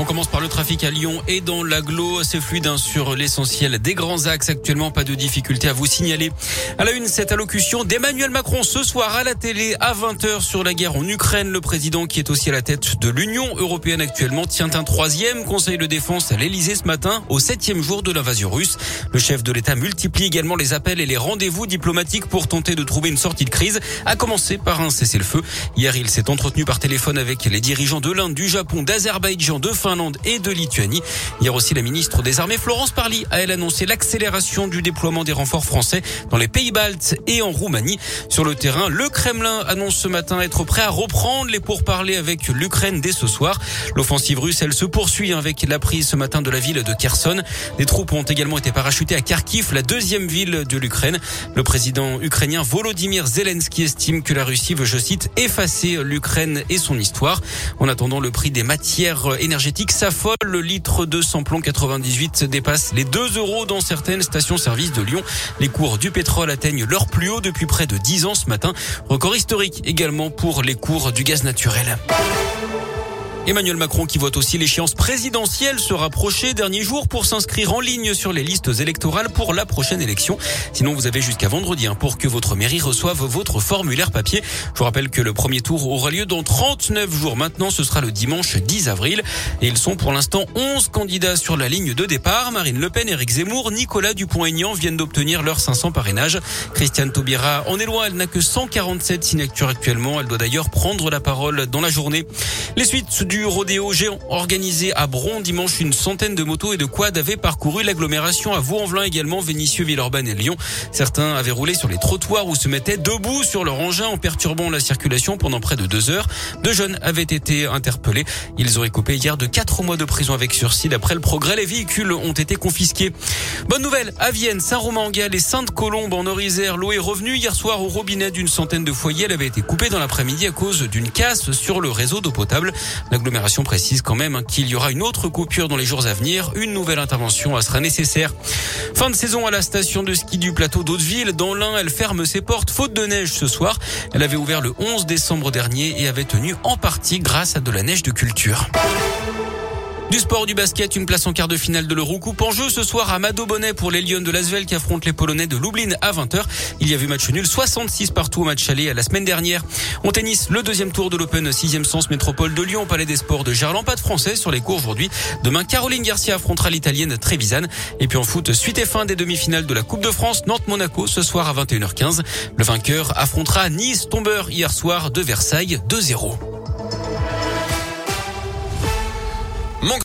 On commence par le trafic à Lyon et dans l'agglo. C'est fluide hein, sur l'essentiel des grands axes. Actuellement, pas de difficulté à vous signaler. À la une, cette allocution d'Emmanuel Macron ce soir à la télé à 20h sur la guerre en Ukraine. Le président qui est aussi à la tête de l'Union européenne actuellement tient un troisième conseil de défense à l'Elysée ce matin au septième jour de l'invasion russe. Le chef de l'État multiplie également les appels et les rendez-vous diplomatiques pour tenter de trouver une sortie de crise, à commencer par un cessez-le-feu. Hier, il s'est entretenu par téléphone avec les dirigeants de l'Inde, du Japon, d'Azerbaïdjan, de Finlande et de Lituanie. Hier aussi, la ministre des Armées, Florence Parly, a elle annoncé l'accélération du déploiement des renforts français dans les pays baltes et en Roumanie. Sur le terrain, le Kremlin annonce ce matin être prêt à reprendre les pourparlers avec l'Ukraine dès ce soir. L'offensive russe, elle se poursuit avec la prise ce matin de la ville de Kherson. Des troupes ont également été parachutées à Kharkiv, la deuxième ville de l'Ukraine. Le président ukrainien Volodymyr Zelensky estime que la Russie veut, je cite, effacer l'Ukraine et son histoire. En attendant, le prix des matières énergétiques Le litre de samplon 98 dépasse les 2 euros dans certaines stations-service de Lyon. Les cours du pétrole atteignent leur plus haut depuis près de 10 ans ce matin. Record historique également pour les cours du gaz naturel. Emmanuel Macron qui voit aussi l'échéance présidentielle se rapprocher dernier jour pour s'inscrire en ligne sur les listes électorales pour la prochaine élection. Sinon, vous avez jusqu'à vendredi hein, pour que votre mairie reçoive votre formulaire papier. Je vous rappelle que le premier tour aura lieu dans 39 jours. Maintenant, ce sera le dimanche 10 avril. Et ils sont pour l'instant 11 candidats sur la ligne de départ. Marine Le Pen, Éric Zemmour, Nicolas Dupont-Aignan viennent d'obtenir leurs 500 parrainages. Christiane Taubira en est loin. Elle n'a que 147 signatures actuellement. Elle doit d'ailleurs prendre la parole dans la journée. Les suites du rodéo géant organisé à Bron dimanche. Une centaine de motos et de quads avaient parcouru l'agglomération à Vaux-en-Velin également, Vénissieux, Villeurbanne et Lyon. Certains avaient roulé sur les trottoirs ou se mettaient debout sur leur engin en perturbant la circulation pendant près de deux heures. Deux jeunes avaient été interpellés. Ils auraient coupé hier de quatre mois de prison avec sursis. D'après le progrès, les véhicules ont été confisqués. Bonne nouvelle, à Vienne, Saint-Romain-en-Galles et Sainte-Colombe en Orisère. L'eau est revenue hier soir au robinet d'une centaine de foyers. Elle avait été coupée dans l'après-midi à cause d'une casse sur le réseau d'eau potable. L'agglomération précise quand même qu'il y aura une autre coupure dans les jours à venir. Une nouvelle intervention sera nécessaire. Fin de saison à la station de ski du plateau d'Hauteville. Dans l'Ain, elle ferme ses portes faute de neige ce soir. Elle avait ouvert le 11 décembre dernier et avait tenu en partie grâce à de la neige de culture. Du sport, du basket, une place en quart de finale de l'Eurocoupe en jeu ce soir à Mado Bonnet pour les Lions de Lasvel qui affrontent les Polonais de Lublin à 20h. Il y a eu match nul 66 partout au match aller la semaine dernière. En tennis, le deuxième tour de l'Open 6 sens métropole de Lyon, Palais des Sports de Gerland, pas de français sur les cours aujourd'hui. Demain, Caroline Garcia affrontera l'italienne Trevisan. Et puis en foot, suite et fin des demi-finales de la Coupe de France, Nantes-Monaco ce soir à 21h15. Le vainqueur affrontera Nice, tombeur hier soir de Versailles 2-0.